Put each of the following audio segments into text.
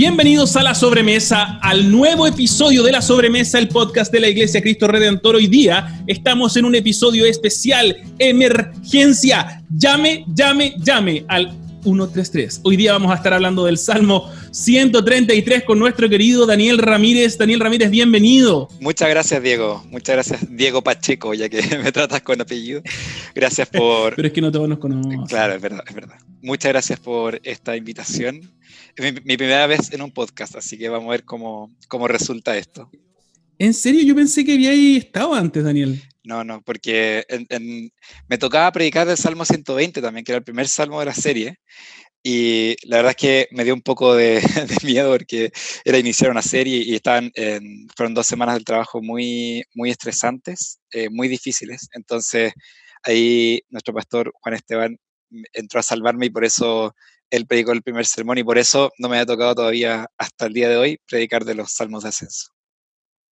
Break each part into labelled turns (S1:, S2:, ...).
S1: Bienvenidos a la sobremesa, al nuevo episodio de la sobremesa, el podcast de la Iglesia Cristo Redentor. Hoy día estamos en un episodio especial, emergencia. Llame, llame, llame al 133. Hoy día vamos a estar hablando del Salmo 133 con nuestro querido Daniel Ramírez. Daniel Ramírez, bienvenido.
S2: Muchas gracias, Diego. Muchas gracias, Diego Pacheco, ya que me tratas con apellido. Gracias por...
S1: Pero es que no todos nos conocen.
S2: Claro, es verdad, es verdad. Muchas gracias por esta invitación es mi, primera vez en un podcast, así que vamos a ver cómo, cómo resulta esto.
S1: ¿En serio? Yo pensé que había estado antes, Daniel.
S2: No, no, porque me tocaba predicar del Salmo 120 también, que era el primer salmo de la serie. Y la verdad es que me dio un poco de, miedo porque era iniciar una serie y estaban, fueron dos semanas del trabajo muy, muy estresantes, eh, muy difíciles. Entonces ahí nuestro pastor Juan Esteban entró a salvarme y por eso él predicó el primer sermón y por eso no me ha tocado todavía hasta el día de hoy predicar de los salmos de ascenso.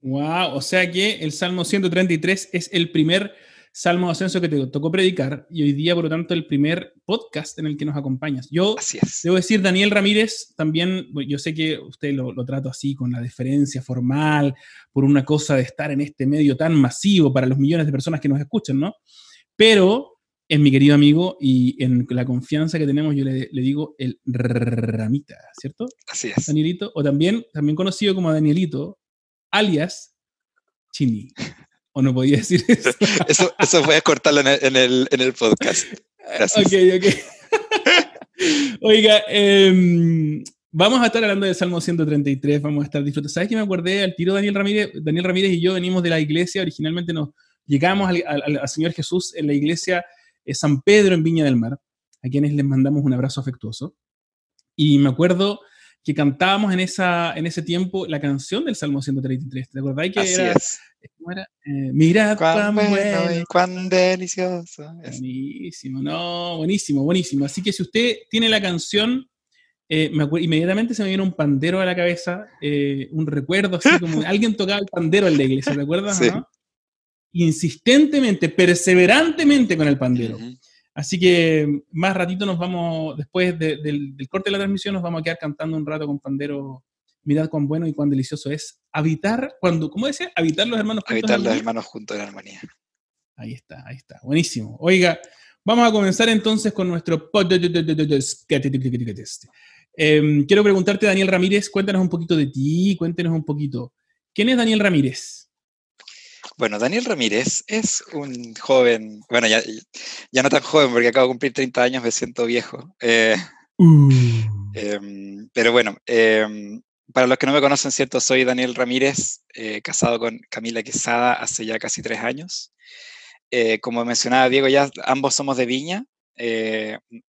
S1: Wow, o sea que el Salmo 133 es el primer salmo de ascenso que te tocó predicar y hoy día, por lo tanto, el primer podcast en el que nos acompañas. Yo debo decir, Daniel Ramírez, también, yo sé que usted lo, lo trato así, con la deferencia formal, por una cosa de estar en este medio tan masivo para los millones de personas que nos escuchan, ¿no? Pero es mi querido amigo y en la confianza que tenemos yo le, digo el Ramita, ¿cierto?
S2: Así es.
S1: Danielito, o también, también conocido como Danielito, alias Chini. ¿O no podía decir eso?
S2: eso, eso voy a cortarlo en el, podcast. Gracias.
S1: Ok, ok. Oiga, em, vamos a estar hablando del Salmo 133, vamos a estar disfrutando. ¿Sabes que me acordé al tiro Daniel Ramírez? Daniel Ramírez y yo venimos de la iglesia, originalmente nos llegamos al Señor Jesús en la iglesia San Pedro en Viña del Mar, a quienes les mandamos un abrazo afectuoso. Y me acuerdo que cantábamos en, esa, en ese tiempo la canción del Salmo 133. ¿Te acordáis que era,
S2: es.
S1: ¿cómo era? Eh, mirad
S2: cuán, bueno, cuán delicioso.
S1: Buenísimo, no, buenísimo, buenísimo. Así que si usted tiene la canción, eh, me inmediatamente se me viene un pandero a la cabeza, eh, un recuerdo así como alguien tocaba el pandero en la iglesia, ¿te acuerdas? Sí insistentemente, perseverantemente con el pandero. Así que más ratito nos vamos, después del, corte de la transmisión, nos vamos a quedar cantando un rato con pandero. Mirad cuán bueno y cuán delicioso es habitar, cuando, ¿cómo decía? Habitar los hermanos
S2: juntos. Habitar los hermanos juntos en armonía.
S1: Ahí está, ahí está. Buenísimo. Oiga, vamos a comenzar entonces con nuestro eh, quiero preguntarte, Daniel Ramírez, cuéntanos un poquito de ti, cuéntenos un poquito. ¿Quién es Daniel Ramírez?
S2: Bueno, Daniel Ramírez es un joven, bueno, ya, ya no tan joven porque acabo de cumplir 30 años, me siento viejo. Eh, uh. em, pero bueno, em, para los que no me conocen, ¿cierto? Soy Daniel Ramírez, eh, casado con Camila Quesada hace ya casi tres años. Eh, como mencionaba Diego, ya ambos somos de Viña.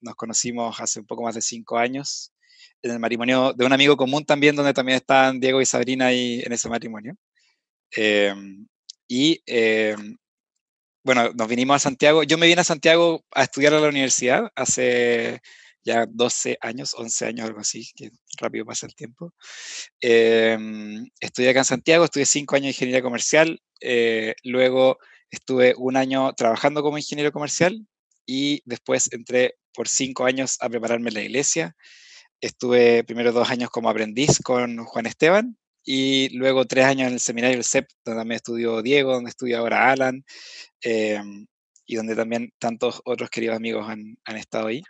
S2: nos conocimos hace un poco más de cinco años en el matrimonio de un amigo común también, donde también están Diego y Sabrina ahí en ese matrimonio. Em, y eh, bueno, nos vinimos a Santiago. Yo me vine a Santiago a estudiar a la universidad hace ya 12 años, 11 años, algo así, que rápido pasa el tiempo. Eh, estudié acá en Santiago, estudié 5 años de ingeniería comercial, eh, luego estuve un año trabajando como ingeniero comercial y después entré por 5 años a prepararme en la iglesia. Estuve primero dos años como aprendiz con Juan Esteban y luego tres años en el seminario del CEP, donde también estudió Diego, donde estudia ahora Alan, em, y donde también tantos otros queridos amigos han, han estado ahí.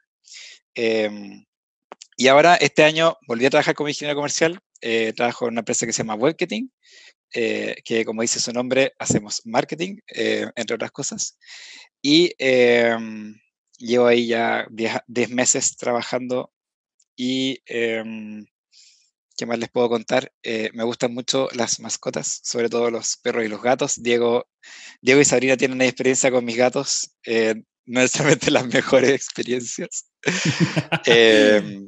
S2: Em, y ahora, este año, volví a trabajar como ingeniero comercial, eh, trabajo en una empresa que se llama Webketing, eh, que como dice su nombre, hacemos marketing, eh, entre otras cosas. Y em, llevo ahí ya 10 meses trabajando y ¿Qué más les puedo contar? Eh, me gustan mucho las mascotas, sobre todo los perros y los gatos. Diego, Diego y Sabrina tienen una experiencia con mis gatos, eh, no necesariamente las mejores experiencias. Em,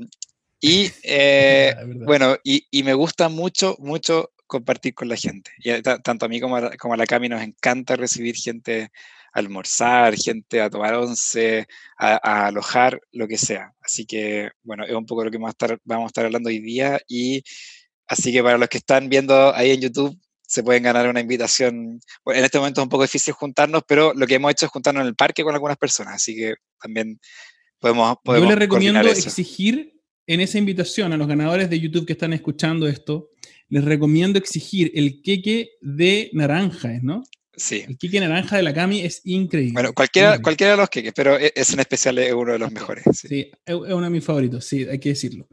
S2: y eh, bueno, y, y, me gusta mucho, mucho compartir con la gente. Y tanto a mí como a, como a la Cami nos encanta recibir gente almorzar, gente a tomar once, a, alojar, lo que sea. Así que, bueno, es un poco lo que vamos a, estar, vamos a estar hablando hoy día. Y así que para los que están viendo ahí en YouTube, se pueden ganar una invitación. Bueno, en este momento es un poco difícil juntarnos, pero lo que hemos hecho es juntarnos en el parque con algunas personas. Así que también podemos. podemos
S1: Yo le recomiendo exigir en esa invitación a los ganadores de YouTube que están escuchando esto, les recomiendo exigir el queque de naranja, ¿no?
S2: Sí.
S1: El queque naranja de la Cami es increíble.
S2: Bueno, cualquiera, cualquiera de los queques, pero e, es en especial es uno de los mejores.
S1: Sí. es uno de mis favoritos, sí, hay que decirlo.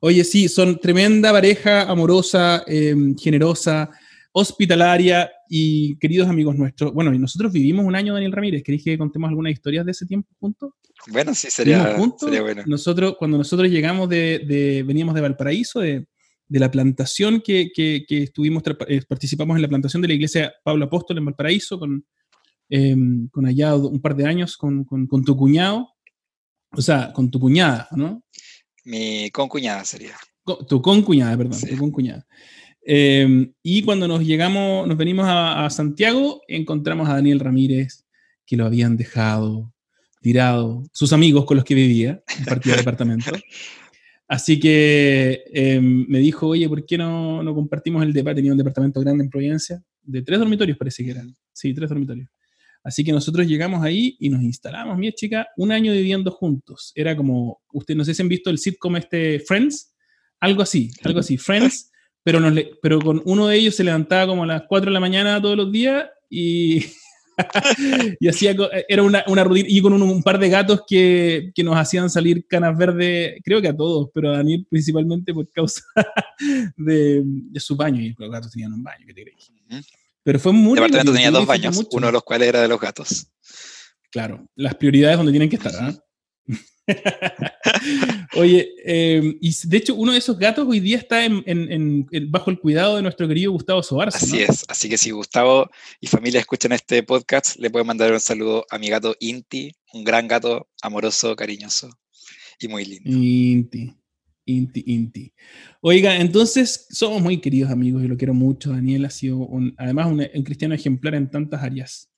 S1: Oye, sí, son tremenda pareja, amorosa, em, generosa, hospitalaria y queridos amigos nuestros. Bueno, y nosotros vivimos un año, Daniel Ramírez. ¿Queréis que contemos algunas historias de ese tiempo juntos?
S2: Bueno, sí, sería, sería bueno.
S1: Nosotros, cuando nosotros llegamos de, veníamos de Valparaíso, de, la plantación que, estuvimos, eh, participamos en la plantación de la iglesia Pablo Apóstol en Valparaíso, con, em, con allá un par de años con, tu cuñado, o sea, con tu cuñada, ¿no?
S2: Mi concuñada sería.
S1: tu concuñada, perdón, tu concuñada. Em, y cuando nos llegamos, nos venimos a, Santiago, encontramos a Daniel Ramírez, que lo habían dejado tirado, sus amigos con los que vivía, compartía departamento. Así que em, me dijo, oye, ¿por qué no, no compartimos el depa? Tenía un departamento grande en Providencia, de tres dormitorios parece que eran. Sí, tres dormitorios. Así que nosotros llegamos ahí y nos instalamos, mi chica, un año viviendo juntos. Era como, ustedes no sé han visto el sitcom este Friends, algo así, algo así, Friends, pero, nos pero con uno de ellos se levantaba como a las 4 de la mañana todos los días y y hacía, era una, una, rutina, y con un, par de gatos que, que, nos hacían salir canas verdes, creo que a todos, pero a Daniel principalmente por causa de, de su baño, y los gatos tenían un baño, que te crees? Pero fue muy...
S2: El departamento tenía dos baños, uno de los cuales era de los gatos.
S1: Claro, las prioridades donde tienen que estar, ¿ah? Oye, em, y de hecho uno de esos gatos hoy día está en, bajo el cuidado de nuestro querido Gustavo Sobarza.
S2: Así es, así que si Gustavo y familia escuchan este podcast, le pueden mandar un saludo a mi gato Inti, un gran gato amoroso, cariñoso y muy lindo.
S1: Inti, Inti, Inti. Oiga, entonces somos muy queridos amigos y lo quiero mucho. Daniel ha sido además un cristiano ejemplar en tantas áreas.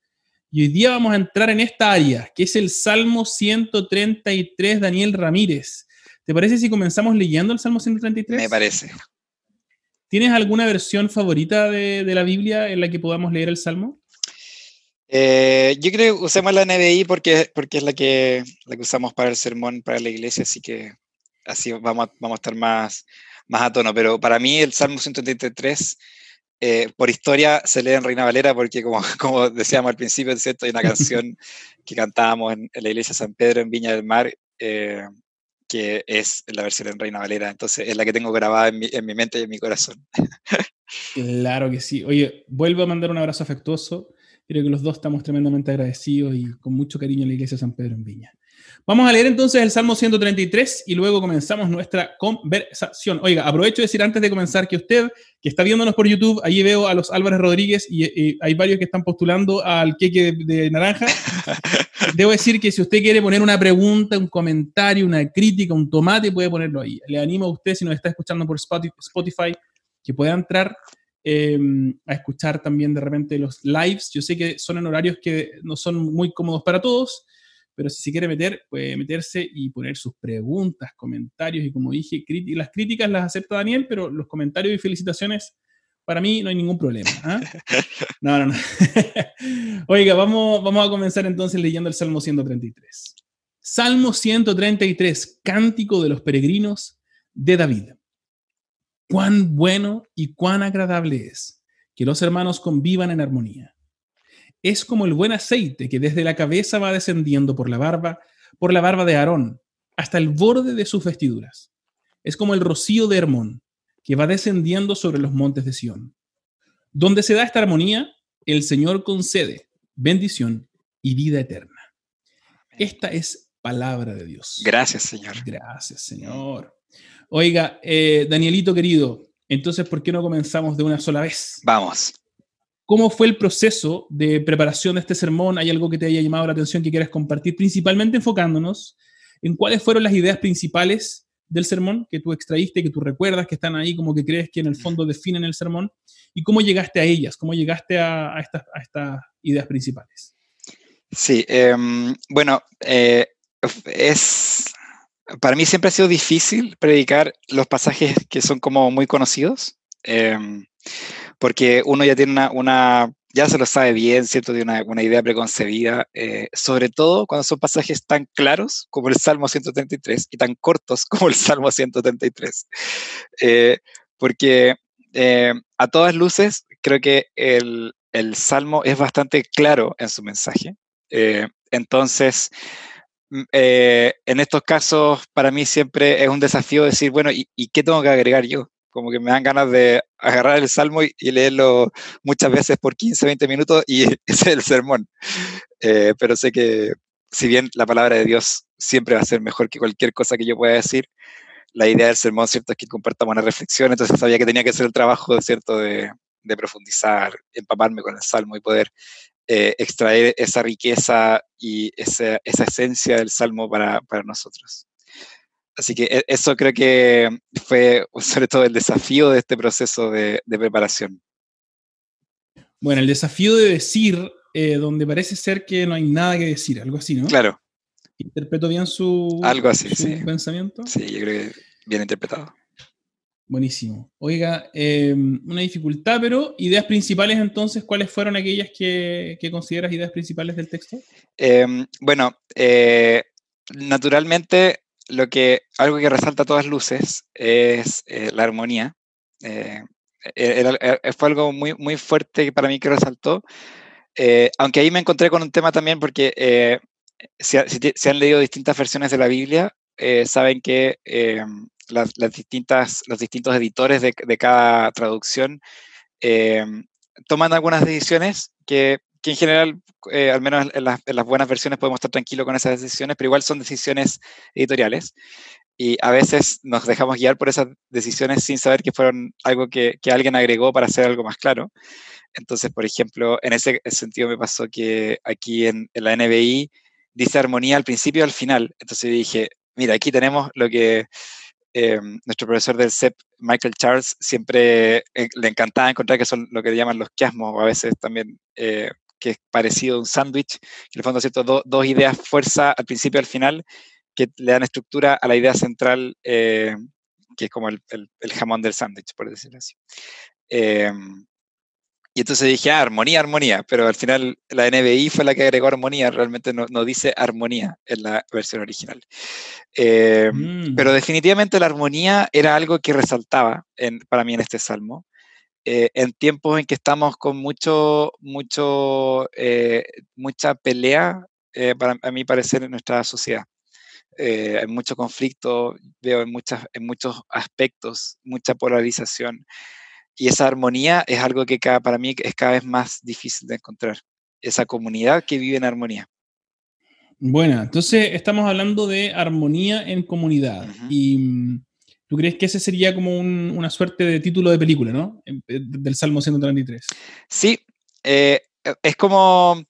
S1: Y hoy día vamos a entrar en esta área, que es el Salmo 133, Daniel Ramírez. ¿Te parece si comenzamos leyendo el Salmo 133?
S2: Me parece.
S1: ¿Tienes alguna versión favorita de, la Biblia en la que podamos leer el Salmo?
S2: Eh, yo creo que usemos la NBI porque, porque es la que, la que usamos para el sermón, para la iglesia, así que así vamos a, vamos a estar más, más a tono. Pero para mí el Salmo 133 eh, por historia se lee en Reina Valera porque, como, como decíamos al principio, ¿cierto? hay una canción que cantábamos en, la iglesia de San Pedro en Viña del Mar, eh, que es la versión en Reina Valera. Entonces, es la que tengo grabada en mi, en mi mente y en mi corazón.
S1: claro que sí. Oye, vuelvo a mandar un abrazo afectuoso. Creo que los dos estamos tremendamente agradecidos y con mucho cariño a la iglesia de San Pedro en Viña. Vamos a leer entonces el Salmo 133 y luego comenzamos nuestra conversación. Oiga, aprovecho de decir antes de comenzar que usted, que está viéndonos por YouTube, allí veo a los Álvarez Rodríguez y, hay varios que están postulando al queque de, naranja. Debo decir que si usted quiere poner una pregunta, un comentario, una crítica, un tomate, puede ponerlo ahí. Le animo a usted, si nos está escuchando por Spotify, que pueda entrar em, a escuchar también de repente los lives. Yo sé que son en horarios que no son muy cómodos para todos pero si se quiere meter, puede meterse y poner sus preguntas, comentarios y como dije, las críticas las acepta Daniel, pero los comentarios y felicitaciones, para mí no hay ningún problema. ¿ah? No, no, no. Oiga, vamos, vamos a comenzar entonces leyendo el Salmo 133. Salmo 133, Cántico de los Peregrinos de David. Cuán bueno y cuán agradable es que los hermanos convivan en armonía es como el buen aceite que desde la cabeza va descendiendo por la barba, por la barba de Aarón, hasta el borde de sus vestiduras. Es como el rocío de Hermón, que va descendiendo sobre los montes de Sión. Donde se da esta armonía, el Señor concede bendición y vida eterna. Esta es palabra de Dios.
S2: Gracias, Señor.
S1: Gracias, Señor. Oiga, eh, Danielito querido, entonces, ¿por qué no comenzamos de una sola vez?
S2: Vamos.
S1: ¿Cómo fue el proceso de preparación de este sermón? ¿Hay algo que te haya llamado la atención que quieras compartir? Principalmente enfocándonos en cuáles fueron las ideas principales del sermón que tú extraíste, que tú recuerdas, que están ahí, como que crees que en el fondo definen el sermón, y cómo llegaste a ellas, cómo llegaste a, estas, ideas principales.
S2: Sí, em, bueno, eh, es, para mí siempre ha sido difícil predicar los pasajes que son como muy conocidos. Em, porque uno ya tiene una, ya se lo sabe bien, ¿cierto? De una, una idea preconcebida, eh, sobre todo cuando son pasajes tan claros como el Salmo 133 y tan cortos como el Salmo 133. Eh, porque eh, a todas luces creo que el, el, Salmo es bastante claro en su mensaje. entonces, mm, en estos casos, para mí siempre es un desafío decir, bueno, ¿y, ¿y qué tengo que agregar yo? Como que me dan ganas de agarrar el salmo y, leerlo muchas veces por 15, 20 minutos y ese es el sermón. Eh, pero sé que si bien la palabra de Dios siempre va a ser mejor que cualquier cosa que yo pueda decir, la idea del sermón, ¿cierto?, es que compartamos una reflexión, entonces sabía que tenía que hacer el trabajo, ¿cierto?, de, profundizar, empaparme con el salmo y poder eh, extraer esa riqueza y esa, esencia del salmo para nosotros. Así que e, eso creo que fue sobre todo el desafío de este proceso de, preparación.
S1: Bueno, el desafío de decir, eh, donde parece ser que no hay nada que decir, algo así, ¿no?
S2: Claro.
S1: ¿Interpreto bien su,
S2: algo así,
S1: pensamiento?
S2: Sí, yo creo que bien interpretado.
S1: Buenísimo. Oiga, em, una dificultad, pero ideas principales entonces, ¿cuáles fueron aquellas que, consideras ideas principales del texto?
S2: Em, bueno, eh, naturalmente lo que, algo que resalta a todas luces es eh, la armonía. Eh, e, e, fue algo muy, muy fuerte para mí que resaltó. Eh, aunque ahí me encontré con un tema también porque si, si, han leído distintas versiones de la Biblia, saben que las, distintas, los distintos editores de, de cada traducción toman algunas decisiones que que en general, eh, al menos en las, buenas versiones, podemos estar tranquilos con esas decisiones, pero igual son decisiones editoriales. Y a veces nos dejamos guiar por esas decisiones sin saber que fueron algo que, alguien agregó para hacer algo más claro. Entonces, por ejemplo, en ese sentido me pasó que aquí en, la NBI dice armonía al principio y al final. Entonces dije, mira, aquí tenemos lo que eh, nuestro profesor del CEP, Michael Charles, siempre eh, le encantaba encontrar que son lo que llaman los quiasmos, o a veces también que es parecido a un sándwich, que en el fondo, ¿cierto? dos ideas fuerza al principio y al final, que le dan estructura a la idea central, eh, que es como el, jamón del sándwich, por decirlo así. Em, y entonces dije, ah, armonía, armonía, pero al final la NBI fue la que agregó armonía, realmente no, no dice armonía en la versión original. Em, mm. Pero definitivamente la armonía era algo que resaltaba en, para mí en este salmo. Eh, en tiempos en que estamos con mucho, mucho, eh, mucha pelea, eh, para a mi parecer, en nuestra sociedad. hay mucho conflicto, veo en, muchas, en muchos aspectos, mucha polarización. Y esa armonía es algo que cada, para mí es cada vez más difícil de encontrar. Esa comunidad que vive en armonía.
S1: Bueno, entonces estamos hablando de armonía en comunidad. Y mm, ¿Tú crees que ese sería como una suerte de título de película, ¿no? Eh, del Salmo 133.
S2: Sí, eh, es como,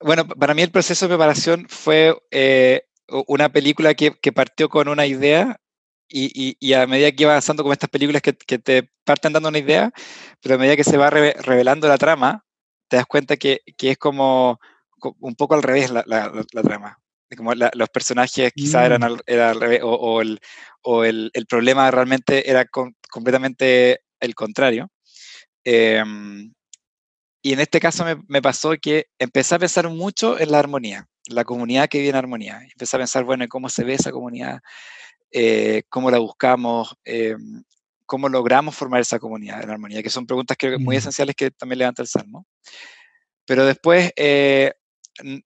S2: bueno, para mí el proceso de preparación fue eh, una película que, partió con una idea y, a medida que iba avanzando con estas películas que, te parten dando una idea, pero a medida que se va revelando la trama, te das cuenta que, es como un poco al revés la, trama. Como los personajes quizá eran, mm. al, revés, o, el, o el, el problema realmente era completamente el contrario. Em, y en este caso me, me, pasó que empecé a pensar mucho en la armonía, la comunidad que vive en armonía. Empecé a pensar, bueno, en cómo se ve esa comunidad, eh, cómo la buscamos, em, cómo logramos formar esa comunidad en armonía, que son preguntas que muy esenciales que también levanta el Salmo. Pero después eh, eh,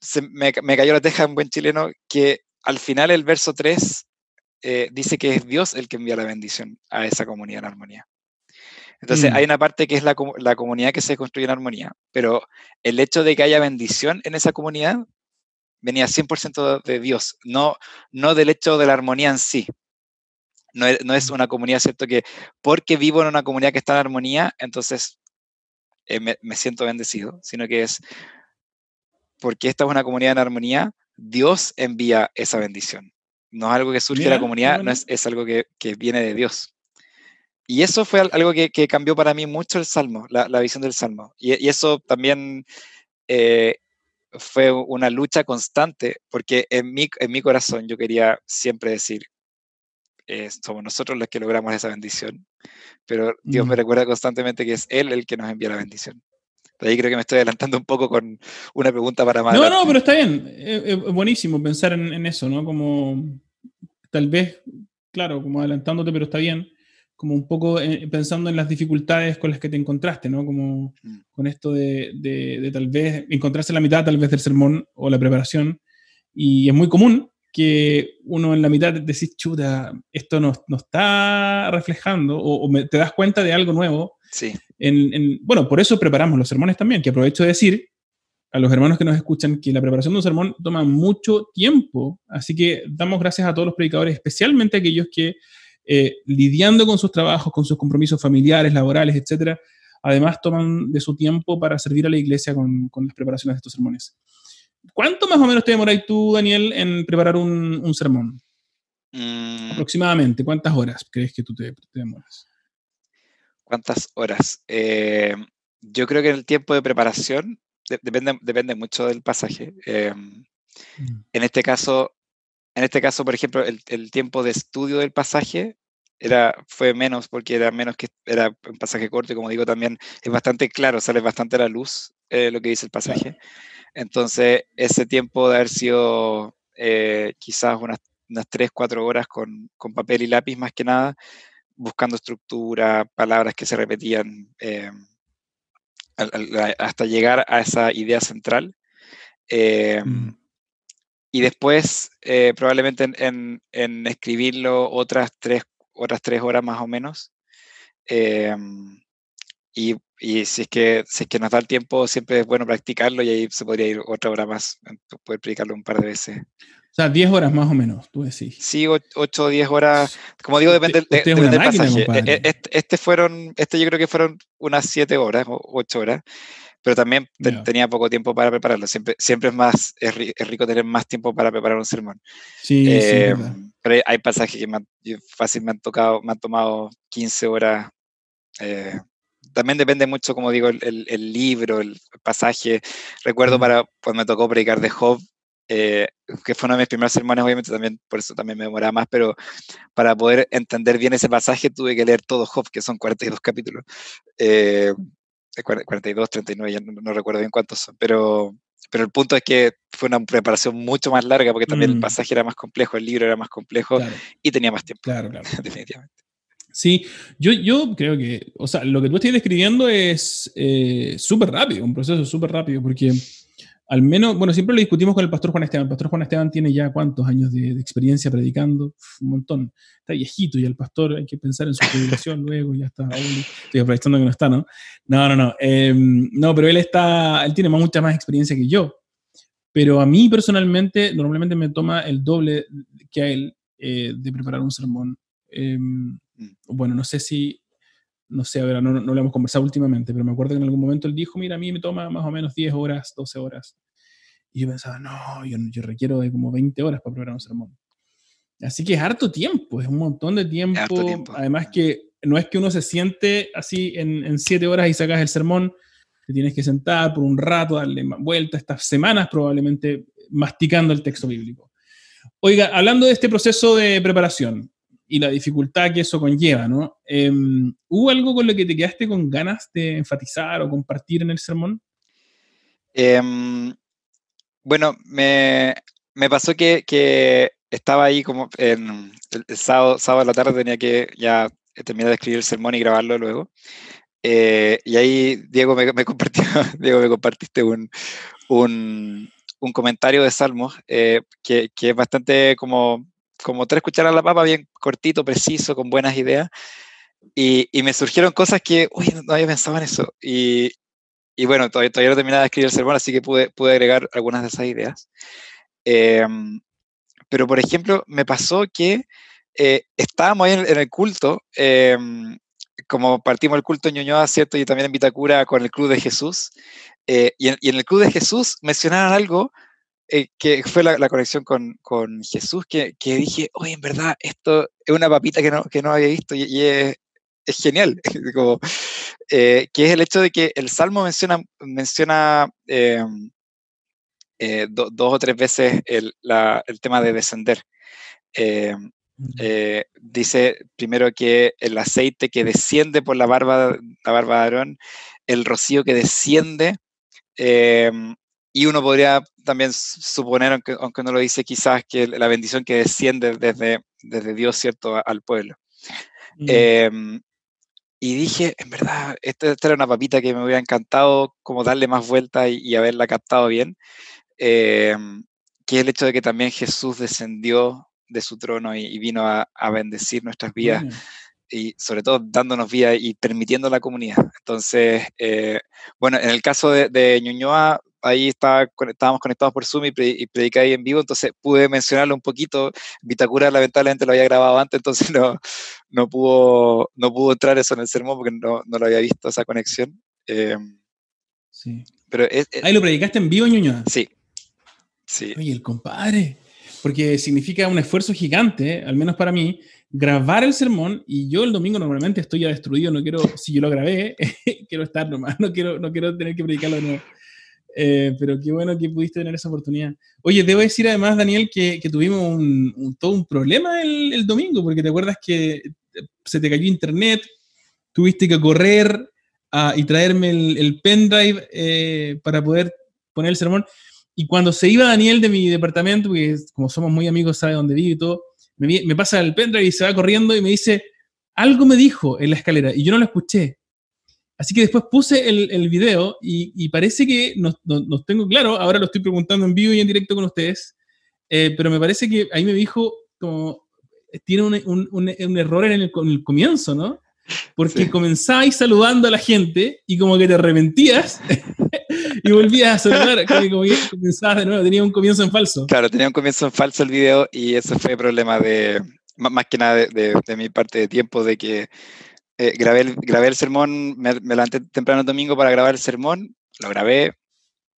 S2: se me, me, cayó la teja en buen chileno que al final el verso 3 eh, dice que es Dios el que envía la bendición a esa comunidad en armonía. Entonces, mm. hay una parte que es la, la, comunidad que se construye en armonía, pero el hecho de que haya bendición en esa comunidad venía 100% de Dios, no, no del hecho de la armonía en sí. No es, no es, mm. una comunidad, ¿cierto? Que porque vivo en una comunidad que está en armonía, entonces eh, me, me siento bendecido, sino que es porque esta es una comunidad en armonía, Dios envía esa bendición. No es algo que surge de la comunidad, no es, es algo que, que, viene de Dios. Y eso fue algo que, que cambió para mí mucho el Salmo, la, la visión del Salmo. Y, y eso también eh, fue una lucha constante, porque en mi, en mi corazón yo quería siempre decir, eh, somos nosotros los que logramos esa bendición, pero Dios me mm. recuerda constantemente que es Él el que nos envía la bendición. Ahí creo que me estoy adelantando un poco con una pregunta para más.
S1: No, no, pero está bien. Es, buenísimo pensar en, eso, ¿no? Como tal vez, claro, como adelantándote, pero está bien. Como un poco eh, pensando en las dificultades con las que te encontraste, ¿no? Como mm. con esto de, de, tal vez encontrarse en la mitad, tal vez del sermón o la preparación. Y es muy común que uno en la mitad decís, chuta, esto no, no está reflejando, o, te das cuenta de algo nuevo.
S2: Sí.
S1: En, bueno, por eso preparamos los sermones también, que aprovecho de decir a los hermanos que nos escuchan que la preparación de un sermón toma mucho tiempo, así que damos gracias a todos los predicadores, especialmente aquellos que eh, lidiando con sus trabajos, con sus compromisos familiares, laborales, etcétera, además toman de su tiempo para servir a la iglesia con, con las preparaciones de estos sermones. ¿Cuánto más o menos te demoráis tú, Daniel, en preparar un, sermón? Mm. Aproximadamente, ¿cuántas horas crees que tú te, demoras?
S2: ¿Cuántas horas? Eh, yo creo que el tiempo de preparación depende, depende mucho del pasaje. Eh, mm. En este caso, en este caso, por ejemplo, el, tiempo de estudio del pasaje era, fue menos porque era menos que era un pasaje corto y como digo también es bastante claro, sale bastante a la luz eh, lo que dice el pasaje. Entonces, ese tiempo de haber sido eh, quizás unas, unas 3, 4 horas con, papel y lápiz más que nada, buscando estructura, palabras que se repetían, eh, hasta llegar a esa idea central. Eh, mm. Y después, probablemente en, escribirlo otras tres, otras tres horas más o menos. Y, si, es que, si es que nos da el tiempo, siempre es bueno practicarlo y ahí se podría ir otra hora más, poder practicarlo un par de veces.
S1: Sea, 10 horas más o menos, tú decís.
S2: Sí, 8 o 10 horas. Como digo, depende, del pasaje. E, e, este, fueron, este yo creo que fueron unas 7 horas o 8 horas, pero también tenía poco tiempo para prepararlo. Siempre, siempre es más, es, rico tener más tiempo para preparar un sermón.
S1: Sí, sí
S2: eh, Pero hay, pasajes que me fácil me han tocado, me han tomado 15 horas. Eh, también depende mucho, como digo, el, el, libro, el pasaje. Recuerdo para cuando me tocó predicar de Job, eh, que fue uno de mis primeros sermones, obviamente también por eso también me demoraba más, pero para poder entender bien ese pasaje tuve que leer todo Job, que son 42 capítulos. Eh, 42, 39, ya no, recuerdo bien cuántos son, pero, pero el punto es que fue una preparación mucho más larga porque también el mm. pasaje era más complejo, el libro era más complejo y tenía más tiempo.
S1: Claro, claro. Definitivamente. Sí, yo, yo creo que, o sea, lo que tú estás describiendo es eh, súper rápido, un proceso súper rápido, porque al menos, bueno, siempre lo discutimos con el pastor Juan Esteban. El pastor Juan Esteban tiene ya cuántos años de, experiencia predicando, un montón. Está viejito y el pastor hay que pensar en su jubilación luego, ya está. Estoy aprovechando que no está, ¿no? No, no, no. Em, no, pero él está, él tiene mucha más experiencia que yo. Pero a mí personalmente, normalmente me toma el doble que a él eh, de preparar un sermón. Mm. bueno, no sé si, no sé, a ver, no, no, lo hemos conversado últimamente, pero me acuerdo que en algún momento él dijo, mira, a mí me toma más o menos 10 horas, 12 horas. Y yo pensaba, no, yo, yo requiero de como 20 horas para preparar un sermón. Así que es harto tiempo, es un montón de tiempo. Además que no es que uno se siente así en, en siete horas y sacas el sermón, te tienes que sentar por un rato, darle vuelta, estas semanas probablemente masticando el texto bíblico. Oiga, hablando de este proceso de preparación, y la dificultad que eso conlleva, ¿no? Em, ¿Hubo algo con lo que te quedaste con ganas de enfatizar o compartir en el sermón?
S2: Em, bueno, me, me pasó que, que, estaba ahí como en el, sábado, sábado a la tarde tenía que ya terminar de escribir el sermón y grabarlo luego. Eh, y ahí Diego me, me compartió, Diego me compartiste un, un, un comentario de Salmos eh, que, que, es bastante como como tres cucharadas a la papa, bien cortito, preciso, con buenas ideas. Y, y, me surgieron cosas que, uy, no había pensado en eso. Y, y bueno, todavía, todavía no terminaba de escribir el sermón, así que pude, pude agregar algunas de esas ideas. Em, pero, por ejemplo, me pasó que eh, estábamos ahí en, el culto, em, como partimos el culto en Ñuñoa, ¿cierto? Y también en Vitacura con el Club de Jesús. Eh, y, en, y, en, el Club de Jesús mencionaron algo eh, que fue la, conexión con, con Jesús, que, que, dije, oye, en verdad, esto es una papita que no, que no había visto y, es, es, genial, Como, eh, que es el hecho de que el Salmo menciona, menciona eh, dos o tres veces el, la, el tema de descender. eh, dice primero que el aceite que desciende por la barba, la barba de Aarón, el rocío que desciende, em, y uno podría también suponer, aunque, aunque, no lo dice quizás, que la bendición que desciende desde, desde Dios, ¿cierto?, al pueblo. Mm. Em, y dije, en verdad, esta, era una papita que me hubiera encantado como darle más vuelta y, haberla captado bien, em, que es el hecho de que también Jesús descendió de su trono y, vino a, bendecir nuestras vidas. Y sobre todo dándonos vida y permitiendo la comunidad. Entonces, eh, bueno, en el caso de, de Ñuñoa, ahí estaba, estábamos conectados por Zoom y, prediqué ahí en vivo, entonces pude mencionarlo un poquito. Vitacura lamentablemente lo había grabado antes, entonces no, no, pudo, no pudo entrar eso en el sermón porque no, no lo había visto esa conexión. Em,
S1: sí. Pero ahí lo predicaste en vivo, Ñuñoa.
S2: Sí. sí.
S1: Oye, el compadre. Porque significa un esfuerzo gigante, al menos para mí, grabar el sermón y yo el domingo normalmente estoy ya destruido, no quiero, si yo lo grabé, quiero estar nomás, no quiero, no quiero tener que predicarlo de nuevo. Eh, pero qué bueno que pudiste tener esa oportunidad. Oye, debo decir además, Daniel, que, tuvimos un, todo un problema el, domingo, porque te acuerdas que se te cayó internet, tuviste que correr y traerme el, pendrive eh, para poder poner el sermón. Y cuando se iba Daniel de mi departamento, porque como somos muy amigos, sabe dónde vive y todo, me, me pasa el pendrive y se va corriendo y me dice, algo me dijo en la escalera y yo no lo escuché. Así que después puse el, el video y, parece que no, tengo claro, ahora lo estoy preguntando en vivo y en directo con ustedes, eh, pero me parece que ahí me dijo como, tiene un, un, un error en el, comienzo, ¿no? Porque comenzáis saludando a la gente y como que te arrepentías y volvías a saludar, como que comenzabas de nuevo, tenía un comienzo en falso.
S2: Claro, tenía un comienzo en falso el video y eso fue problema de, más que nada de, de mi parte de tiempo, de que eh, grabé, el, grabé el sermón, me, levanté temprano el domingo para grabar el sermón, lo grabé,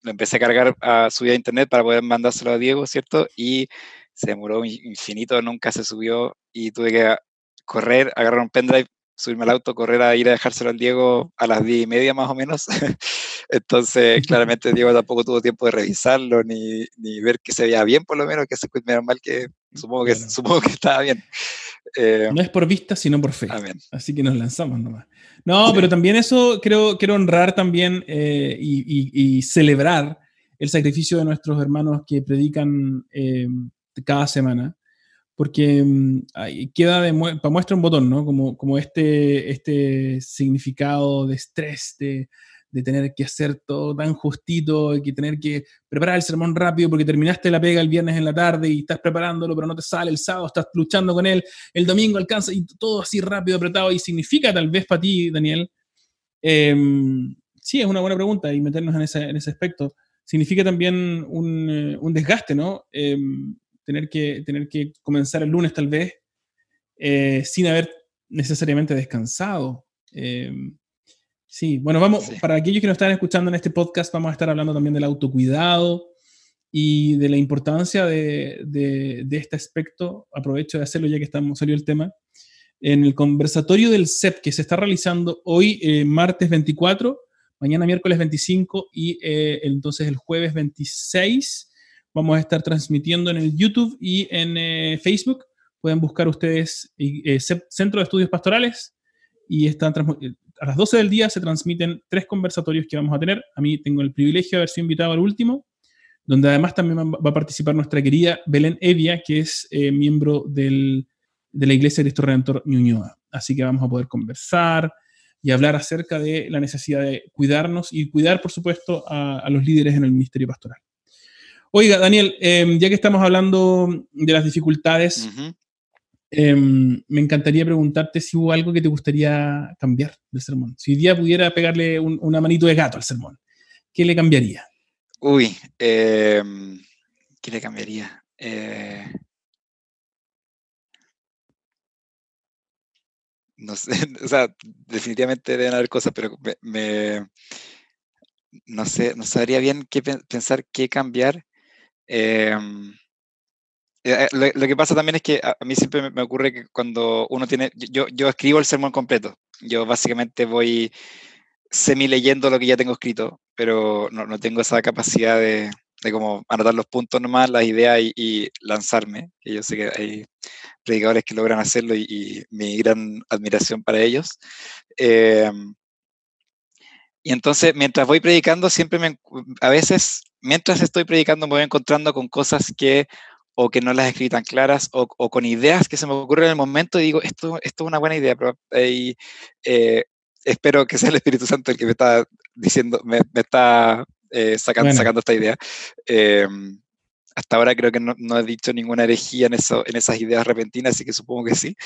S2: lo empecé a cargar a subir a internet para poder mandárselo a Diego, ¿cierto? Y se demoró infinito, nunca se subió y tuve que correr, agarrar un pendrive, subirme al auto, correr a ir a dejárselo al Diego a las diez y media más o menos. Entonces, claramente Diego tampoco tuvo tiempo de revisarlo ni, ni ver que se veía bien, por lo menos, que se menos mal que supongo que, supongo que estaba bien.
S1: Eh, no es por vista, sino por fe. Así que nos lanzamos nomás. No, pero también eso creo, quiero honrar también eh, y, celebrar el sacrificio de nuestros hermanos que predican eh, cada semana, porque mm, queda de para muestra un botón, ¿no? Como, como este, este significado de estrés, de, de tener que hacer todo tan justito, y que tener que preparar el sermón rápido porque terminaste la pega el viernes en la tarde y estás preparándolo, pero no te sale, el sábado estás luchando con él, el domingo alcanza y todo así rápido, apretado, y significa tal vez para ti, Daniel, em, sí, es una buena pregunta y meternos en ese, en ese aspecto. Significa también un, eh, un desgaste, ¿no? Em, tener, que, tener que comenzar el lunes tal vez eh, sin haber necesariamente descansado. Eh, Sí, bueno, vamos, para aquellos que nos están escuchando en este podcast, vamos a estar hablando también del autocuidado y de la importancia de, de, este aspecto. Aprovecho de hacerlo ya que estamos, salió el tema. En el conversatorio del CEP que se está realizando hoy, eh, martes 24, mañana miércoles 25 y eh, entonces el jueves 26, vamos a estar transmitiendo en el YouTube y en eh, Facebook. Pueden buscar ustedes CEP, Centro de Estudios Pastorales y están a las 12 del día se transmiten tres conversatorios que vamos a tener. A mí tengo el privilegio de haber sido invitado al último, donde además también va a participar nuestra querida Belén Evia, que es eh, miembro del, de la Iglesia de Cristo Redentor Ñuñoa. Así que vamos a poder conversar y hablar acerca de la necesidad de cuidarnos y cuidar, por supuesto, a, los líderes en el ministerio pastoral. Oiga, Daniel, em, ya que estamos hablando de las dificultades Em, me encantaría preguntarte si hubo algo que te gustaría cambiar del sermón. Si hoy día pudiera pegarle una manito de gato al sermón, ¿qué le cambiaría?
S2: Uy, em, ¿qué le cambiaría? Eh, no sé, o sea, definitivamente deben haber cosas, pero me, no sé, no sabría bien qué pensar qué cambiar. Eh, eh, lo, que pasa también es que a, mí siempre me, ocurre que cuando uno tiene, yo, yo escribo el sermón completo, yo básicamente voy semi leyendo lo que ya tengo escrito, pero no, no tengo esa capacidad de, de como anotar los puntos nomás, las ideas y, lanzarme. Y yo sé que hay predicadores que logran hacerlo y, mi gran admiración para ellos. Em, y entonces, mientras voy predicando, siempre me, a veces, mientras estoy predicando, me voy encontrando con cosas que o que no las escribí tan claras, o, con ideas que se me ocurren en el momento y digo, esto, esto es una buena idea, pero eh, espero que sea el Espíritu Santo el que me está diciendo, me, está eh, sacando, sacando esta idea. Em, hasta ahora creo que no, no, he dicho ninguna herejía en, eso, en esas ideas repentinas, así que supongo que sí.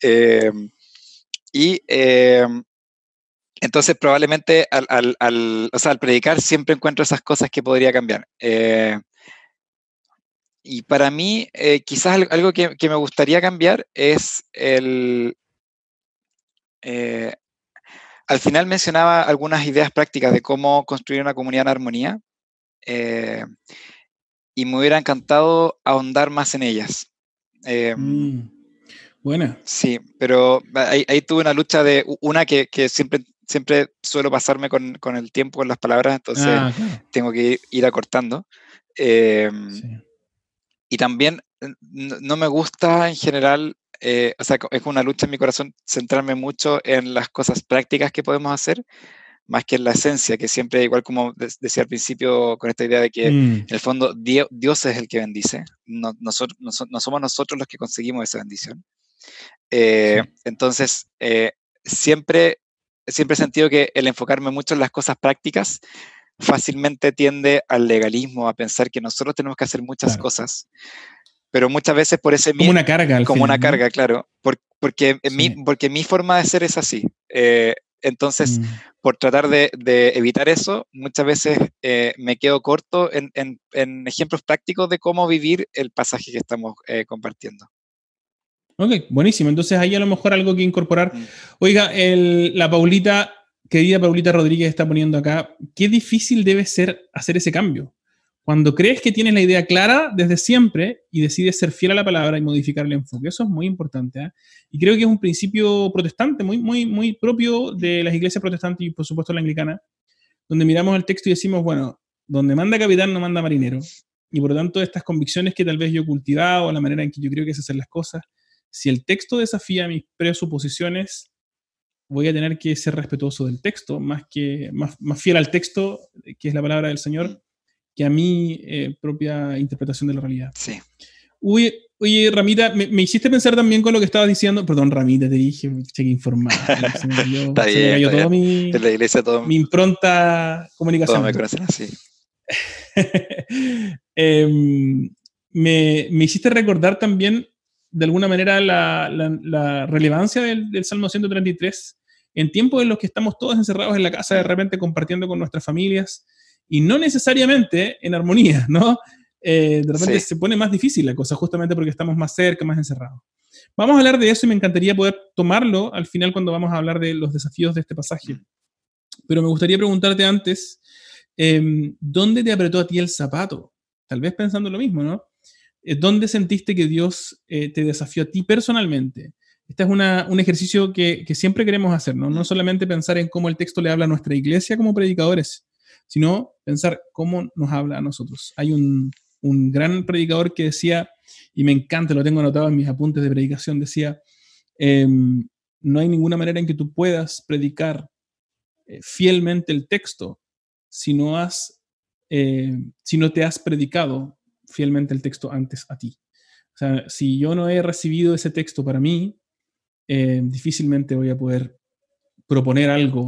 S2: Em, y em, entonces probablemente al, al, al, o sea, al, predicar siempre encuentro esas cosas que podría cambiar. Eh, y para mí, eh, quizás algo que, que, me gustaría cambiar es el... Eh, al final mencionaba algunas ideas prácticas de cómo construir una comunidad en armonía y me hubiera encantado ahondar más en ellas.
S1: Mm, buena.
S2: Sí, pero ahí, ahí, tuve una lucha de una que, que siempre siempre suelo pasarme con, con, el tiempo, con las palabras, entonces ah, tengo que ir, acortando. Em, y también no me gusta en general, eh, o sea, es una lucha en mi corazón centrarme mucho en las cosas prácticas que podemos hacer, más que en la esencia, que siempre, igual como decía al principio, con esta idea de que mm. en el fondo Dios, es el que bendice, no, nosotros, no, somos nosotros los que conseguimos esa bendición. Eh, entonces, eh, siempre siempre he sentido que el enfocarme mucho en las cosas prácticas fácilmente tiende al legalismo, a pensar que nosotros tenemos que hacer muchas cosas. Pero muchas veces por ese
S1: mismo... Como una carga.
S2: como una carga, claro. porque, mi, porque mi forma de ser es así. Eh, entonces, mm. por tratar de, evitar eso, muchas veces eh, me quedo corto en, ejemplos prácticos de cómo vivir el pasaje que estamos eh, compartiendo.
S1: Ok, buenísimo. Entonces ahí a lo mejor algo que incorporar. Mm. Oiga, la Paulita, querida Paulita Rodríguez está poniendo acá, qué difícil debe ser hacer ese cambio. Cuando crees que tienes la idea clara desde siempre y decides ser fiel a la palabra y modificar el enfoque. Eso es muy importante. ¿eh? Y creo que es un principio protestante, muy, muy, muy propio de las iglesias protestantes y por supuesto la anglicana, donde miramos el texto y decimos, bueno, donde manda capitán no manda marinero. Y por lo tanto, estas convicciones que tal vez yo he cultivado, la manera en que yo creo que es hacer las cosas, si el texto desafía mis presuposiciones, voy a tener que ser respetuoso del texto, más, que, más, fiel al texto, que es la palabra del Señor, que a mi eh, propia interpretación de la realidad.
S2: Sí.
S1: oye, Ramita, me, hiciste pensar también con lo que estabas diciendo. Perdón, Ramita, te dije, cheque informar.
S2: Se me está bien, todo
S1: mi,
S2: la iglesia, todo,
S1: mi impronta comunicación.
S2: Todo mi corazón así.
S1: Em, me, me hiciste recordar también de alguna manera la, relevancia del, Salmo 133 en tiempos en los que estamos todos encerrados en la casa, de repente compartiendo con nuestras familias y no necesariamente en armonía, ¿no? Eh, de repente se pone más difícil la cosa, justamente porque estamos más cerca, más encerrados. Vamos a hablar de eso y me encantaría poder tomarlo al final cuando vamos a hablar de los desafíos de este pasaje. Pero me gustaría preguntarte antes, em, ¿dónde te apretó a ti el zapato? Tal vez pensando lo mismo, ¿no? Eh, ¿dónde sentiste que Dios eh, te desafió a ti personalmente? Este es un ejercicio que, siempre queremos hacer, ¿no? No solamente pensar en cómo el texto le habla a nuestra iglesia como predicadores, sino pensar cómo nos habla a nosotros. Hay un, gran predicador que decía, y me encanta, lo tengo anotado en mis apuntes de predicación, decía, em, no hay ninguna manera en que tú puedas predicar eh, fielmente el texto si no, has, si no te has predicado fielmente el texto antes a ti. O sea, si yo no he recibido ese texto para mí, eh, difícilmente voy a poder proponer algo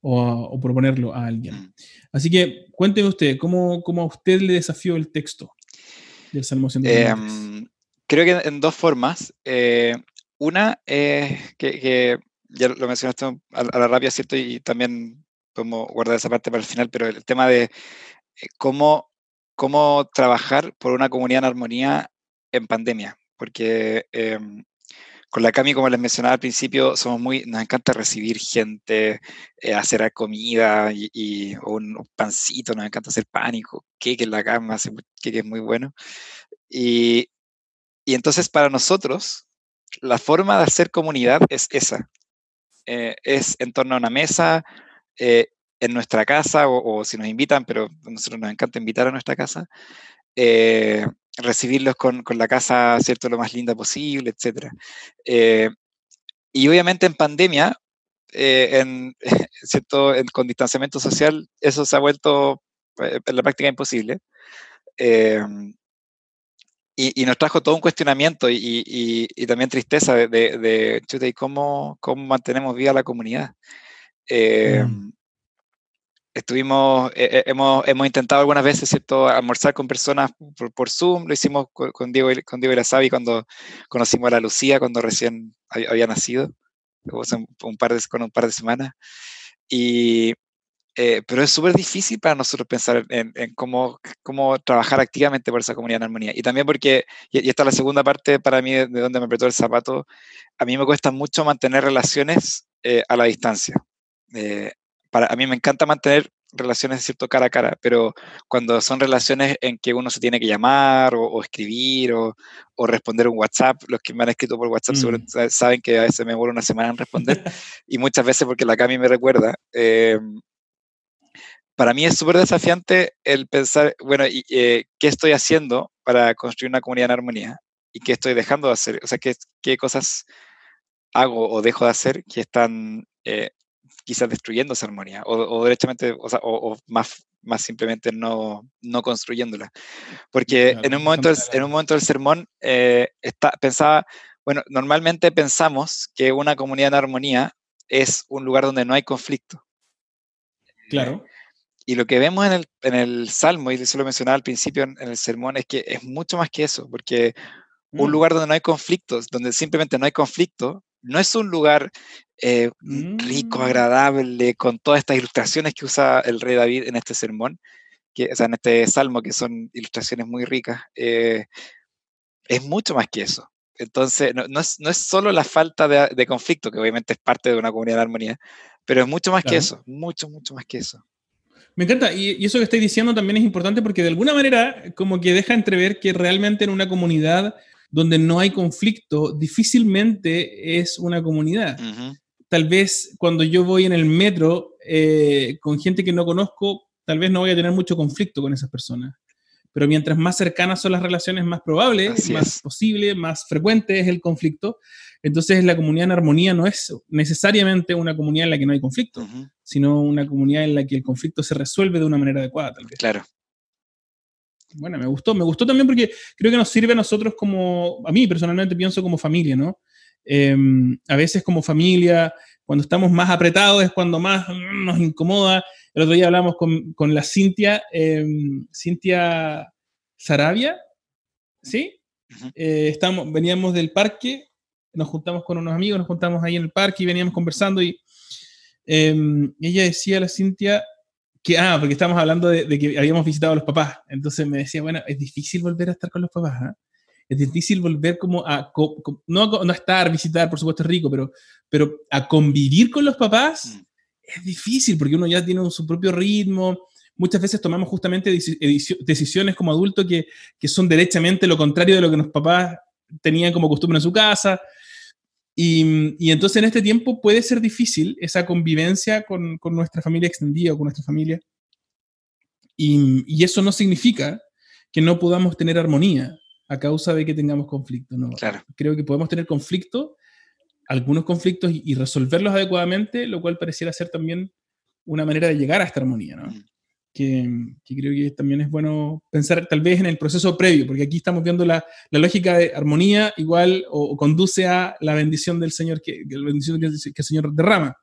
S1: o, proponerlo a alguien. Mm. Así que cuénteme usted, ¿cómo, ¿cómo, a usted le desafió el texto del Salmo 133?
S2: Em, creo que en dos formas. Eh, una es que, ya lo mencionaste a, la rápida, ¿cierto? Y también podemos guardar esa parte para el final, pero el tema de eh, cómo cómo trabajar por una comunidad en armonía en pandemia, porque em, con la Cami, como les mencionaba al principio, somos muy, nos encanta recibir gente, eh, hacer comida y, un, pancito, nos encanta hacer pánico, que en la cama, que es muy bueno. Y, y, entonces para nosotros, la forma de hacer comunidad es esa, eh, es en torno a una mesa, eh, en nuestra casa o, si nos invitan, pero a nosotros nos encanta invitar a nuestra casa, eh, recibirlos con, con, la casa, ¿cierto?, lo más linda posible, etc. Eh, y obviamente en pandemia, eh, en, ¿cierto? con distanciamiento social, eso se ha vuelto en la práctica imposible. Y, nos trajo todo un cuestionamiento y, y, también tristeza de, de, de, cómo, cómo mantenemos viva la comunidad. Mm estuvimos, eh, eh, hemos, hemos, intentado algunas veces, ¿cierto?, almorzar con personas por, Zoom, lo hicimos con, Diego, con Diego Irazabi cuando conocimos a la Lucía, cuando recién había, nacido, un par de, con un par de semanas. Y, eh, pero es súper difícil para nosotros pensar en, cómo, cómo, trabajar activamente por esa comunidad en armonía. Y también porque, y, esta es la segunda parte para mí de, donde me apretó el zapato, a mí me cuesta mucho mantener relaciones a la distancia para, a mí me encanta mantener relaciones, cierto, cara a cara, pero cuando son relaciones en que uno se tiene que llamar o, escribir o, o, responder un WhatsApp, los que me han escrito por WhatsApp mm. saben que a veces me demoro una semana en responder y muchas veces porque la Cami me recuerda. Em, para mí es súper desafiante el pensar, bueno, y, eh, ¿qué estoy haciendo para construir una comunidad en armonía? ¿Y qué estoy dejando de hacer? O sea, ¿qué, qué cosas hago o dejo de hacer que están eh, quizás destruyendo esa armonía, o, derechamente, o, sea, o, más, más simplemente no, no construyéndola. Porque en, un momento del, en un momento del sermón eh, está, pensaba, bueno, normalmente pensamos que una comunidad en armonía es un lugar donde no hay conflicto.
S1: Claro.
S2: Y lo que vemos en el, en el Salmo, y eso lo mencionaba al principio en, el sermón, es que es mucho más que eso, porque un mm. lugar donde no hay conflictos, donde simplemente no hay conflicto, no es un lugar eh, rico, mm. agradable, con todas estas ilustraciones que usa el rey David en este sermón, que, o sea, en este salmo, que son ilustraciones muy ricas, eh, es mucho más que eso. Entonces, no, es, no, es, solo la falta de, conflicto, que obviamente es parte de una comunidad de armonía, pero es mucho más que eso, mucho, mucho más que eso.
S1: Me encanta, y, y, eso que estáis diciendo también es importante porque de alguna manera como que deja entrever que realmente en una comunidad donde no hay conflicto, difícilmente es una comunidad. Tal vez cuando yo voy en el metro eh, con gente que no conozco, tal vez no voy a tener mucho conflicto con esas personas. Pero mientras más cercanas son las relaciones, más probable, más posible, más frecuente es el conflicto. Entonces la comunidad en armonía no es necesariamente una comunidad en la que no hay conflicto, sino una comunidad en la que el conflicto se resuelve de una manera adecuada, tal vez.
S2: Claro,
S1: bueno, me gustó, me gustó también porque creo que nos sirve a nosotros como, a mí personalmente pienso como familia, ¿no? Em, a veces como familia, cuando estamos más apretados es cuando más nos incomoda. El otro día hablamos con, con la Cintia, em, Cintia Sarabia, ¿sí? Eh, estamos, veníamos del parque, nos juntamos con unos amigos, nos juntamos ahí en el parque y veníamos conversando y em, ella decía, la Cintia, ah, porque estábamos hablando de, que habíamos visitado a los papás. Entonces me decía, bueno, es difícil volver a estar con los papás. ¿ah? Es difícil volver como a, no, no estar, visitar, por supuesto es rico, pero, pero a convivir con los papás mm. es difícil porque uno ya tiene su propio ritmo. Muchas veces tomamos justamente decisiones como adultos que, que son derechamente lo contrario de lo que los papás tenían como costumbre en su casa. Y, entonces en este tiempo puede ser difícil esa convivencia con, nuestra familia extendida o con nuestra familia. Y, eso no significa que no podamos tener armonía a causa de que tengamos conflicto. ¿no? Creo que podemos tener conflicto, algunos conflictos, y, resolverlos adecuadamente, lo cual pareciera ser también una manera de llegar a esta armonía. ¿no? Mm que, creo que también es bueno pensar tal vez en el proceso previo, porque aquí estamos viendo la, la lógica de armonía igual o, conduce a la bendición del Señor, que, la bendición que, el Señor derrama.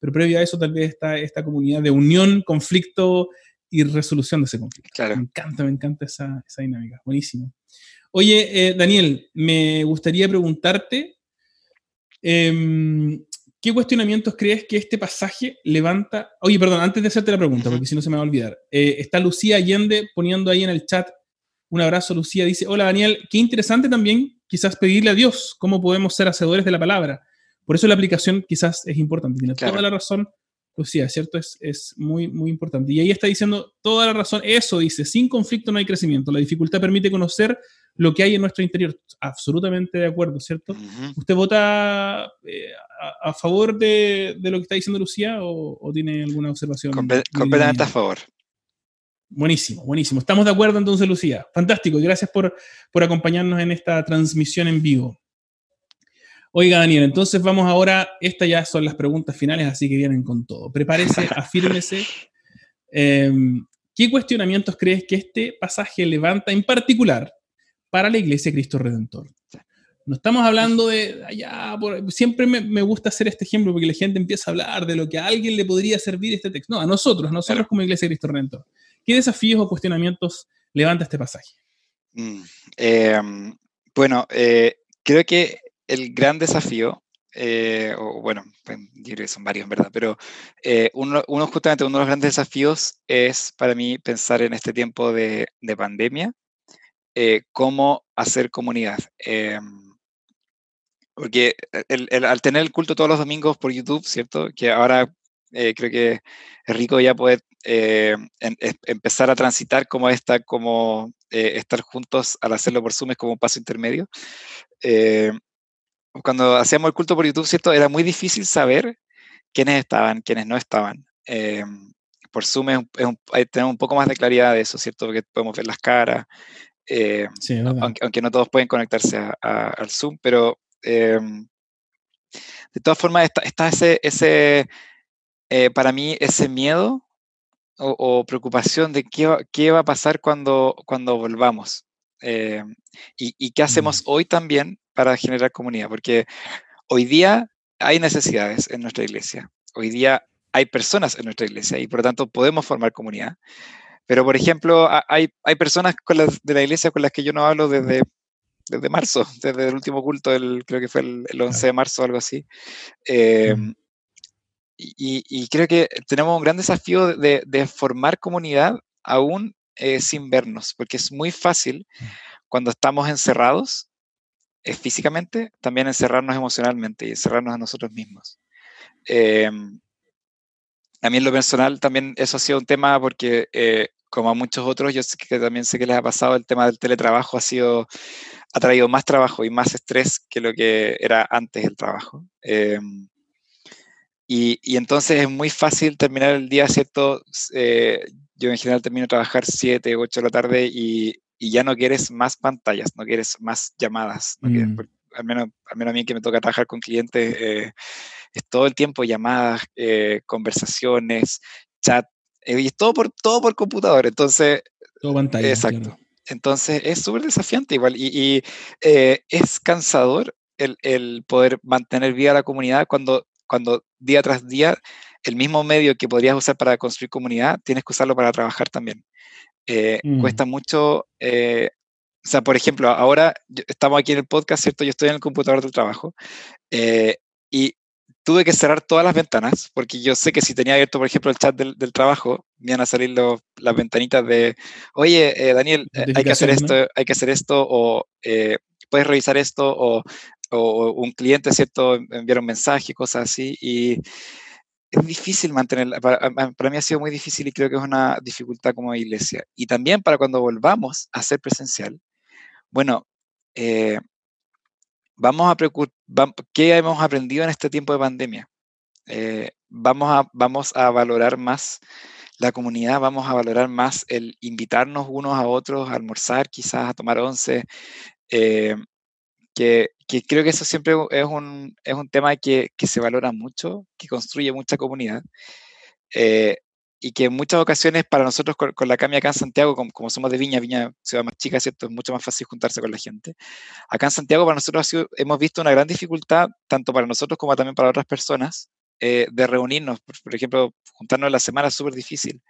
S1: Pero previo a eso tal vez está esta comunidad de unión, conflicto y resolución de ese conflicto.
S2: Claro.
S1: Me encanta, me encanta esa, esa dinámica. Buenísimo. Oye, eh, Daniel, me gustaría preguntarte, eh, ¿Qué cuestionamientos crees que este pasaje levanta? Oye, perdón, antes de hacerte la pregunta, porque si no se me va a olvidar. Eh, está Lucía Allende poniendo ahí en el chat un abrazo. Lucía dice: Hola Daniel, qué interesante también quizás pedirle a Dios cómo podemos ser hacedores de la palabra. Por eso la aplicación quizás es importante. Tiene toda la razón Lucía, ¿cierto? Es, es muy, muy importante. Y ahí está diciendo toda la razón. Eso dice, sin conflicto no hay crecimiento. La dificultad permite conocer lo que hay en nuestro interior. Absolutamente de acuerdo, ¿cierto? ¿Usted vota eh, a, favor de, de, lo que está diciendo Lucía o, tiene alguna observación?
S2: completamente a favor.
S1: Buenísimo, buenísimo. Estamos de acuerdo entonces, Lucía. Fantástico. Gracias por, por acompañarnos en esta transmisión en vivo. Oiga, Daniel, entonces vamos ahora, estas ya son las preguntas finales, así que vienen con todo. Prepárese, afírmese. Em, ¿Qué cuestionamientos crees que este pasaje levanta en particular para la Iglesia Cristo Redentor? No estamos hablando de allá, siempre me, gusta hacer este ejemplo porque la gente empieza a hablar de lo que a alguien le podría servir este texto. No, a nosotros, a nosotros como Iglesia Cristo Redentor. ¿Qué desafíos o cuestionamientos levanta este pasaje?
S2: Mm, em, bueno, eh, creo que el gran desafío, eh, o bueno, pues, yo creo que son varios en verdad, pero eh, uno, justamente uno de los grandes desafíos es para mí pensar en este tiempo de, pandemia, eh, cómo hacer comunidad. Em, porque al tener el culto todos los domingos por YouTube, ¿cierto? Que ahora creo que es rico ya poder empezar a transitar como esta, como estar juntos al hacerlo por Zoom es como un paso intermedio cuando hacíamos el culto por YouTube, ¿cierto? Era muy difícil saber quiénes estaban, quiénes no estaban. Eh, por Zoom es tenemos un poco más de claridad de eso, ¿cierto? Porque podemos ver las caras, eh, aunque, no todos pueden conectarse al Zoom, pero eh, de todas formas está, ese, ese para mí, ese miedo o, preocupación de qué, qué, va a pasar cuando, cuando volvamos. Y, y, qué hacemos mm. hoy también para generar comunidad, porque hoy día hay necesidades en nuestra iglesia, hoy día hay personas en nuestra iglesia y por lo tanto podemos formar comunidad. Pero, por ejemplo, hay, hay personas con las, de la iglesia con las que yo no hablo desde, desde marzo, desde el último culto, el, creo que fue el, 11 de marzo o algo así. Eh, y, y, creo que tenemos un gran desafío de, de formar comunidad aún eh, sin vernos, porque es muy fácil cuando estamos encerrados físicamente, también encerrarnos emocionalmente y encerrarnos a nosotros mismos. Em, a mí en lo personal también eso ha sido un tema porque, eh, como a muchos otros, yo sé que también sé que les ha pasado, el tema del teletrabajo ha sido, ha traído más trabajo y más estrés que lo que era antes el trabajo. Em, y, y, entonces es muy fácil terminar el día, ¿cierto? Eh, yo en general termino de trabajar 7, 8 de la tarde y, y ya no quieres más pantallas, no quieres más llamadas. Mm. al, menos, al menos a mí que me toca trabajar con clientes, eh, es todo el tiempo llamadas, eh, conversaciones, chat, eh, y es todo por, todo por computador. Entonces,
S1: todo pantalla.
S2: Exacto. Entonces es súper desafiante igual y, es cansador el, el, poder mantener viva la comunidad cuando, cuando día tras día el mismo medio que podrías usar para construir comunidad, tienes que usarlo para trabajar también. Eh, mm. Cuesta mucho, eh, o sea, por ejemplo, ahora estamos aquí en el podcast, ¿cierto? Yo estoy en el computador del trabajo eh, y tuve que cerrar todas las ventanas porque yo sé que si tenía abierto, por ejemplo, el chat del, del trabajo, me iban a salir las ventanitas de, oye, Daniel, hay que hacer esto, hay que hacer esto, o puedes revisar esto, o, o, un cliente, ¿cierto? Enviar un mensaje, cosas así. Y es difícil mantenerla. Para, mí ha sido muy difícil y creo que es una dificultad como iglesia. Y también para cuando volvamos a ser presencial, bueno, eh, vamos a ¿qué hemos aprendido en este tiempo de pandemia? Eh, vamos, a, vamos a valorar más la comunidad, vamos a valorar más el invitarnos unos a otros a almorzar, quizás a tomar once, eh, que, creo que eso siempre es un, es un tema que, que, se valora mucho, que construye mucha comunidad. Eh, y que en muchas ocasiones para nosotros con, la Cami acá en Santiago, como, como, somos de Viña, Viña, ciudad más chica, ¿cierto? Es mucho más fácil juntarse con la gente. Acá en Santiago para nosotros hemos visto una gran dificultad, tanto para nosotros como también para otras personas, eh, de reunirnos. Por, ejemplo, juntarnos la semana es súper difícil.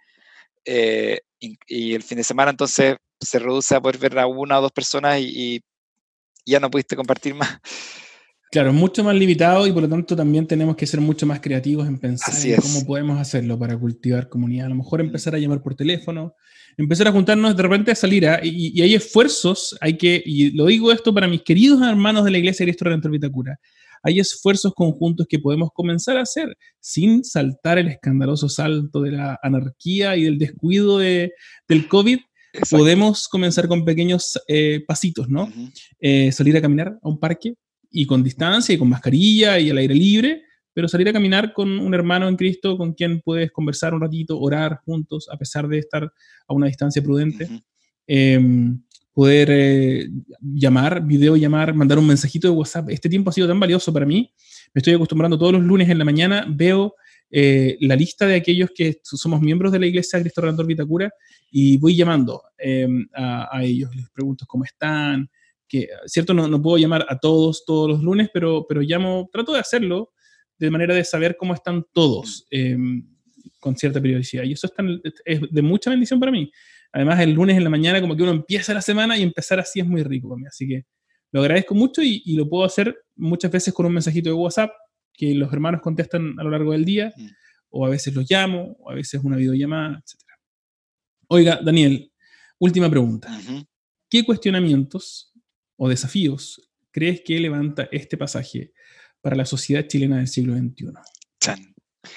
S2: Eh, y, el fin de semana entonces se reduce a poder ver a una o dos personas y, y ya no pudiste compartir más.
S1: Claro, es mucho más limitado y por lo tanto también tenemos que ser mucho más creativos en pensar en cómo podemos hacerlo para cultivar comunidad. A lo mejor mm. empezar a llamar por teléfono, empezar a juntarnos de repente a salir. ¿ah? Y, hay esfuerzos, hay que, y lo digo esto para mis queridos hermanos de la Iglesia de Cristo Redentor Vitacura, hay esfuerzos conjuntos que podemos comenzar a hacer sin saltar el escandaloso salto de la anarquía y del descuido de, del COVID. Podemos comenzar con pequeños eh, pasitos, ¿no? Eh, salir a caminar a un parque y con distancia y con mascarilla y al aire libre, pero salir a caminar con un hermano en Cristo con quien puedes conversar un ratito, orar juntos, a pesar de estar a una distancia prudente poder eh, llamar, video llamar, mandar un mensajito de WhatsApp. Este tiempo ha sido tan valioso para mí. Me estoy acostumbrando todos los lunes en la mañana, veo eh, la lista de aquellos que somos miembros de la iglesia Cristo Redentor Vitacura y voy llamando em, a, ellos, les pregunto cómo están, que, cierto, no, no, puedo llamar a todos todos los lunes, pero, pero llamo, trato de hacerlo de manera de saber cómo están todos em, con cierta periodicidad. Y eso es, es de mucha bendición para mí. Además, el lunes en la mañana como que uno empieza la semana y empezar así es muy rico para mí. Así que lo agradezco mucho y, lo puedo hacer muchas veces con un mensajito de WhatsApp que los hermanos contestan a lo largo del día, mm. o a veces los llamo, o a veces una videollamada, etc. Oiga, Daniel, última pregunta. ¿Qué cuestionamientos o desafíos crees que levanta este pasaje para la sociedad chilena del siglo XXI?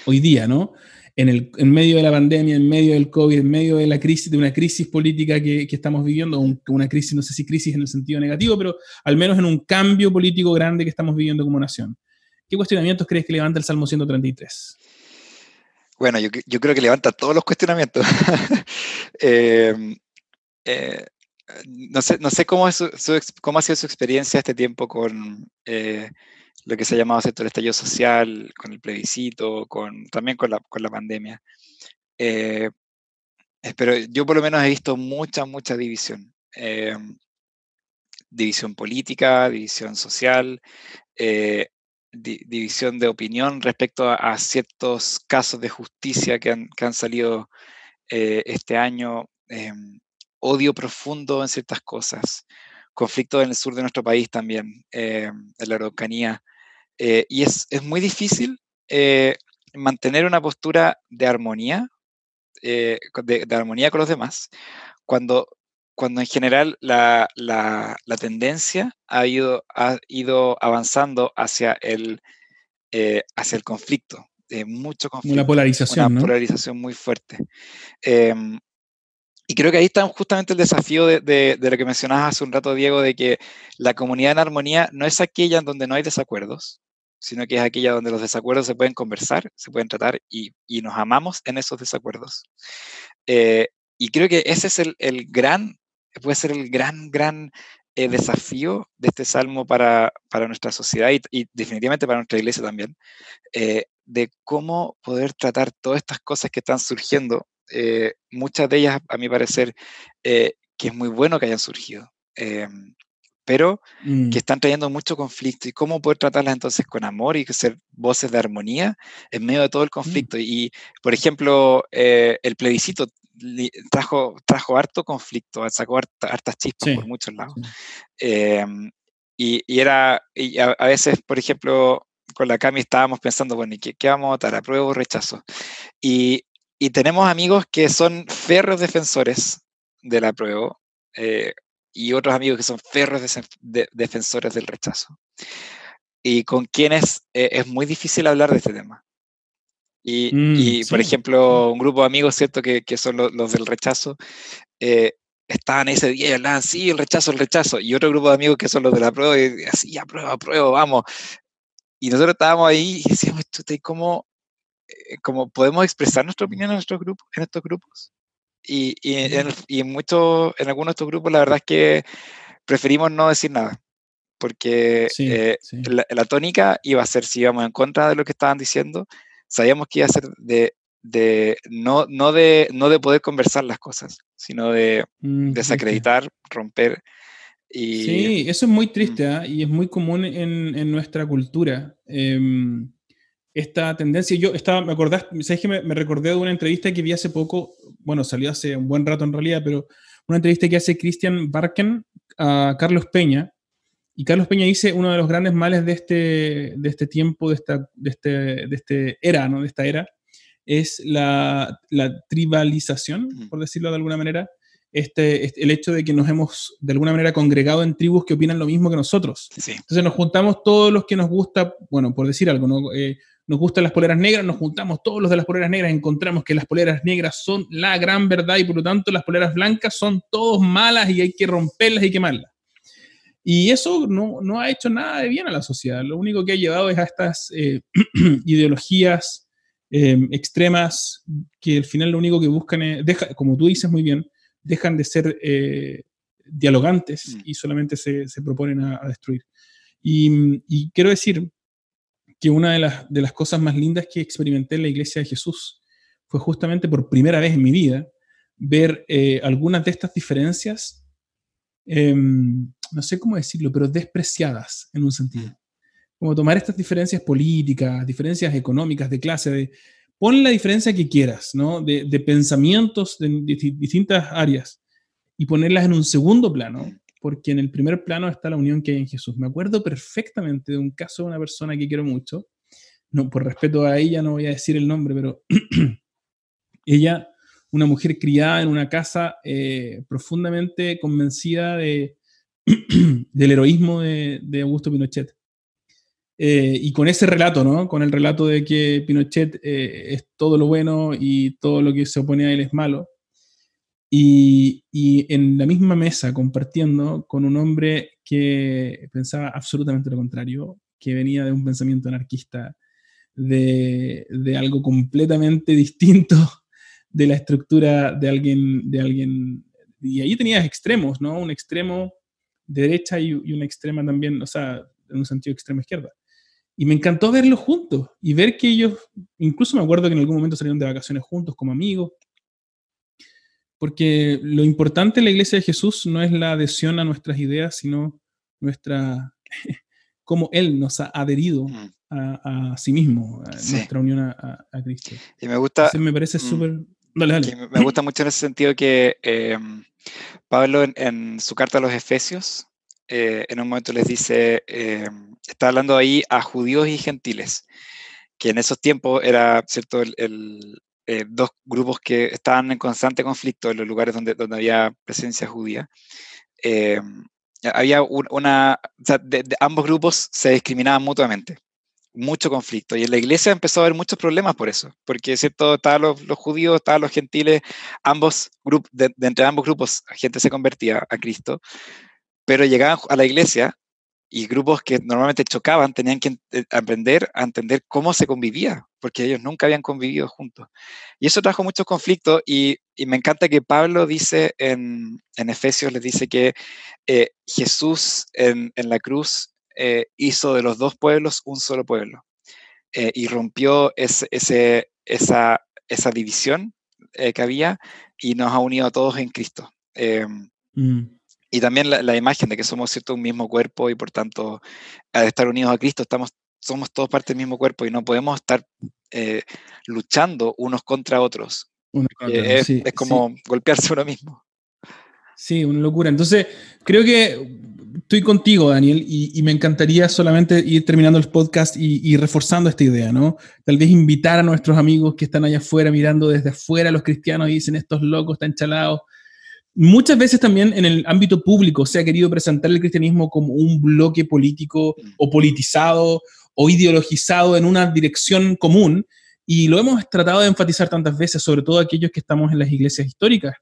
S1: Hoy día, ¿no? en, el, en medio de la pandemia, en medio del COVID, en medio de la crisis, de una crisis política que, que estamos viviendo, una crisis, no sé si crisis en el sentido negativo, pero al menos en un cambio político grande que estamos viviendo como nación. ¿Qué cuestionamientos crees que levanta el Salmo 133?
S2: Bueno, yo, creo que levanta todos los cuestionamientos. eh, eh, no sé, no sé cómo, ha sido su experiencia este tiempo con eh, lo que se ha llamado el estallido social, con el plebiscito, con, también con la, pandemia. Eh, pero yo por lo menos he visto mucha, mucha división. Eh, división política, división social, división de opinión respecto a, ciertos casos de justicia que han, que han salido este año, odio profundo en ciertas cosas, conflicto en el sur de nuestro país también, en la Araucanía, eh, y es, es, muy difícil eh, mantener una postura de armonía, eh, de, armonía con los demás, cuando, cuando en general la, la, la tendencia ha ido, ha ido avanzando hacia el, hacia el conflicto. mucho conflicto.
S1: Una polarización.
S2: Una polarización muy fuerte. Em, y creo que ahí está justamente el desafío de, de, de, lo que mencionabas hace un rato, Diego, de que la comunidad en armonía no es aquella en donde no hay desacuerdos, sino que es aquella donde los desacuerdos se pueden conversar, se pueden tratar y, y nos amamos en esos desacuerdos. Eh, y creo que ese es el, el, gran, puede ser el gran, gran eh, desafío de este salmo para, para nuestra sociedad y, y, definitivamente para nuestra iglesia también, eh, de cómo poder tratar todas estas cosas que están surgiendo, muchas de ellas, a mi parecer, que es muy bueno que hayan surgido pero que mm. están trayendo mucho conflicto y cómo poder tratarlas entonces con amor y ser voces de armonía en medio de todo el mm. conflicto. Y, por ejemplo, eh, el plebiscito trajo, trajo harto conflicto, sacó hartas chispas por muchos lados. Em, y, y, era, y a, veces, por ejemplo, con la Cami estábamos pensando, bueno, ¿y qué, qué vamos a votar? ¿Apruebo o rechazo? Y, y tenemos amigos que son férreos defensores del apruebo, eh, y otros amigos que son ferros defensores del rechazo. Y con quienes eh, es muy difícil hablar de este tema. Y, mm, y por ejemplo, un grupo de amigos, ¿cierto? Que, que son los, del rechazo, eh, estaban ese día y hablaban, sí, el rechazo, el rechazo. Y otro grupo de amigos que son los de la prueba, y así, aprueba, aprueba, vamos. Y nosotros estábamos ahí y decíamos, ¿cómo, eh, ¿cómo podemos expresar nuestra opinión en, nuestros grupos, en estos grupos? Y, y, en, y en, muchos, en algunos de estos grupos la verdad es que preferimos no decir nada, porque eh, La, tónica iba a ser, si íbamos en contra de lo que estaban diciendo, sabíamos que iba a ser de, de no, no, de, no de poder conversar las cosas, sino de desacreditar, romper. Y,
S1: sí, eso es muy triste ¿ah? y es muy común en, en nuestra cultura. Eh, esta tendencia. Yo estaba, me acordás, ¿sabes que me, recordé de una entrevista que vi hace poco, bueno, salió hace un buen rato en realidad, pero una entrevista que hace Christian Barken a Carlos Peña. Y Carlos Peña dice uno de los grandes males de este, de este tiempo, de esta, de este, de este era, ¿no? De esta era, es la, la tribalización, por decirlo de alguna manera, este, este, el hecho de que nos hemos de alguna manera congregado en tribus que opinan lo mismo que nosotros. Entonces nos juntamos todos los que nos gusta, bueno, por decir algo, ¿no? Eh, nos gustan las poleras negras, nos juntamos todos los de las poleras negras, encontramos que las poleras negras son la gran verdad y por lo tanto las poleras blancas son todos malas y hay que romperlas y quemarlas. Y eso no, no ha hecho nada de bien a la sociedad. Lo único que ha llevado es a estas eh, ideologías eh, extremas que al final lo único que buscan es, deja, como tú dices muy bien, dejan de ser eh, dialogantes mm. y solamente se, se proponen a, destruir. Y, y, quiero decir que una de las, de las cosas más lindas que experimenté en la iglesia de Jesús fue justamente por primera vez en mi vida ver eh, algunas de estas diferencias, em, no sé cómo decirlo, pero despreciadas en un sentido. Como tomar estas diferencias políticas, diferencias económicas, de clase, de, pon la diferencia que quieras, ¿no? De, pensamientos de, distintas áreas y ponerlas en un segundo plano, porque en el primer plano está la unión que hay en Jesús. Me acuerdo perfectamente de un caso de una persona que quiero mucho, no, por respeto a ella no voy a decir el nombre, pero ella, una mujer criada en una casa eh, profundamente convencida de, del heroísmo de Augusto Pinochet. Eh, y con ese relato, ¿no? Con el relato de que Pinochet eh, es todo lo bueno y todo lo que se opone a él es malo. Y, y, en la misma mesa compartiendo con un hombre que pensaba absolutamente lo contrario, que venía de un pensamiento anarquista, de, de algo completamente distinto de la estructura de alguien, de alguien, y ahí tenías extremos, ¿no? Un extremo de derecha y, y una extrema también, o sea, en un sentido extrema izquierda. Y me encantó verlos juntos y ver que ellos, incluso me acuerdo que en algún momento salieron de vacaciones juntos como amigos, porque lo importante en la iglesia de Jesús no es la adhesión a nuestras ideas, sino nuestra, cómo Él nos ha adherido mm. a, sí mismo, a nuestra unión a, Cristo.
S2: Y me gusta...
S1: me parece mm, súper... Dale,
S2: dale. Me gusta mucho en ese sentido que eh, Pablo en, su carta a los Efesios, eh, en un momento les dice, eh, está hablando ahí a judíos y gentiles, que en esos tiempos era, ¿cierto?, el, eh, dos grupos que estaban en constante conflicto en los lugares donde, donde había presencia judía. había una, sea, de, ambos grupos se discriminaban mutuamente, mucho conflicto. Y en la iglesia empezó a haber muchos problemas por eso, porque ¿cierto? estaban los, los judíos, estaban los gentiles, ambos grupos, de, entre ambos grupos gente se convertía a Cristo, pero llegaban a la iglesia y grupos que normalmente chocaban tenían que eh, aprender a entender cómo se convivía, porque ellos nunca habían convivido juntos. Y eso trajo muchos conflictos y, me encanta que Pablo dice en, en Efesios, les dice que eh, Jesús en, en, la cruz eh, hizo de los dos pueblos un solo pueblo y rompió ese, ese, esa, esa división que había y nos ha unido a todos en Cristo. Em, mm y también la, imagen de que somos cierto un mismo cuerpo y por tanto al estar unidos a Cristo estamos somos todos parte del mismo cuerpo y no podemos estar eh, luchando unos contra otros. Eh, es, como golpearse uno mismo.
S1: Sí, una locura. Entonces, creo que estoy contigo, Daniel, y, me encantaría solamente ir terminando el podcast y, reforzando esta idea, ¿no? Tal vez invitar a nuestros amigos que están allá afuera mirando desde afuera los cristianos y dicen, estos locos están chalados, Muchas veces también en el ámbito público se ha querido presentar el cristianismo como un bloque político o politizado o ideologizado en una dirección común y lo hemos tratado de enfatizar tantas veces, sobre todo aquellos que estamos en las iglesias históricas.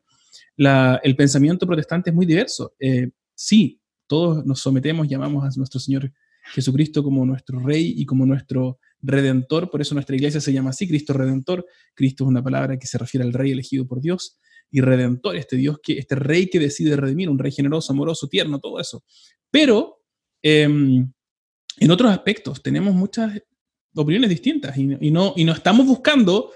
S1: el pensamiento protestante es muy diverso. Eh, sí, todos nos sometemos, llamamos a nuestro Señor Jesucristo como nuestro Rey y como nuestro Redentor, por eso nuestra iglesia se llama así, Cristo Redentor. Cristo es una palabra que se refiere al Rey elegido por Dios y redentor, este Dios que, este rey que decide redimir, un rey generoso, amoroso, tierno, todo eso. Pero em, en otros aspectos tenemos muchas opiniones distintas y, no, y no estamos buscando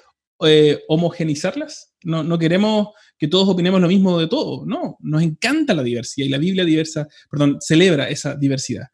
S1: eh, homogenizarlas, no, no, queremos que todos opinemos lo mismo de todo, no, nos encanta la diversidad y la Biblia diversa, perdón, celebra esa diversidad.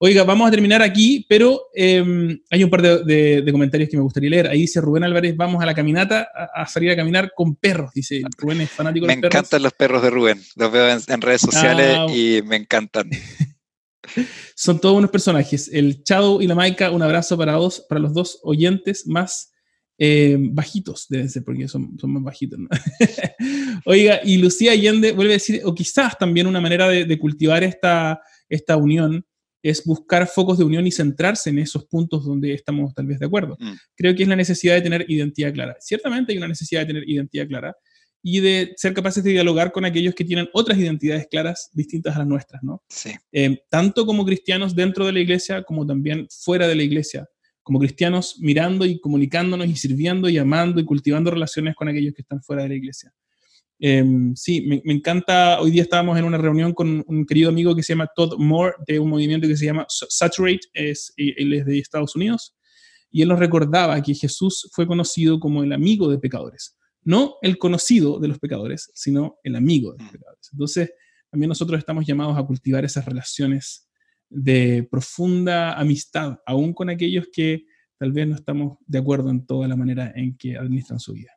S1: Oiga, vamos a terminar aquí, pero em, hay un par de, comentarios que me gustaría leer. Ahí dice Rubén Álvarez, vamos a la caminata, a, salir a caminar con perros, dice Rubén es fanático
S2: de los perros. Me encantan los perros de Rubén, los veo en, redes sociales ah, y me encantan.
S1: Son todos unos personajes. El Chado y la Maika, un abrazo para, para los dos oyentes más Eh, bajitos deben ser, porque son, son más bajitos. Oiga, y Lucía Allende vuelve a decir, o quizás también una manera de, cultivar esta, esta unión es buscar focos de unión y centrarse en esos puntos donde estamos tal vez de acuerdo. Mm. Creo que es la necesidad de tener identidad clara. Ciertamente hay una necesidad de tener identidad clara y de ser capaces de dialogar con aquellos que tienen otras identidades claras distintas a las nuestras, ¿no?
S2: Sí.
S1: Eh, tanto como cristianos dentro de la iglesia como también fuera de la iglesia como cristianos mirando y comunicándonos y sirviendo y amando y cultivando relaciones con aquellos que están fuera de la iglesia. Em, sí, me, encanta. Hoy día estábamos en una reunión con un querido amigo que se llama Todd Moore, de un movimiento que se llama Saturate, es, él es de Estados Unidos, y él nos recordaba que Jesús fue conocido como el amigo de pecadores. No el conocido de los pecadores, sino el amigo de los mm. pecadores. Entonces, también nosotros estamos llamados a cultivar esas relaciones de profunda amistad, aún con aquellos que tal vez no estamos de acuerdo en toda la manera en que administran su vida.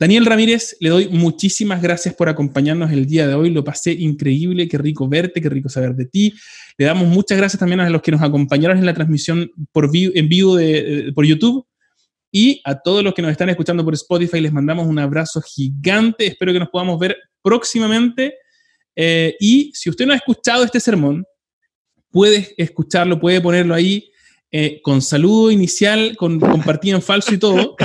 S1: Daniel Ramírez, le doy muchísimas gracias por acompañarnos el día de hoy. Lo pasé increíble, qué rico verte, qué rico saber de ti. Le damos muchas gracias también a los que nos acompañaron en la transmisión por en vivo de, por YouTube. Y a todos los que nos están escuchando por Spotify, les mandamos un abrazo gigante. Espero que nos podamos ver próximamente. Eh, y si usted no ha escuchado este sermón, puede escucharlo, puede ponerlo ahí eh, con saludo inicial, con compartido en falso y todo,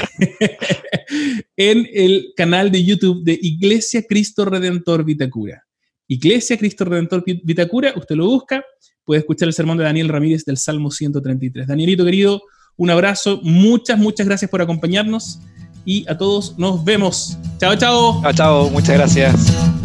S1: en el canal de YouTube de Iglesia Cristo Redentor Vitacura. Iglesia Cristo Redentor Vitacura, usted lo busca, puede escuchar el sermón de Daniel Ramírez del Salmo 133. Danielito querido, un abrazo, muchas, muchas gracias por acompañarnos y a todos nos vemos. Chao, chao.
S2: Chao, chao, muchas gracias.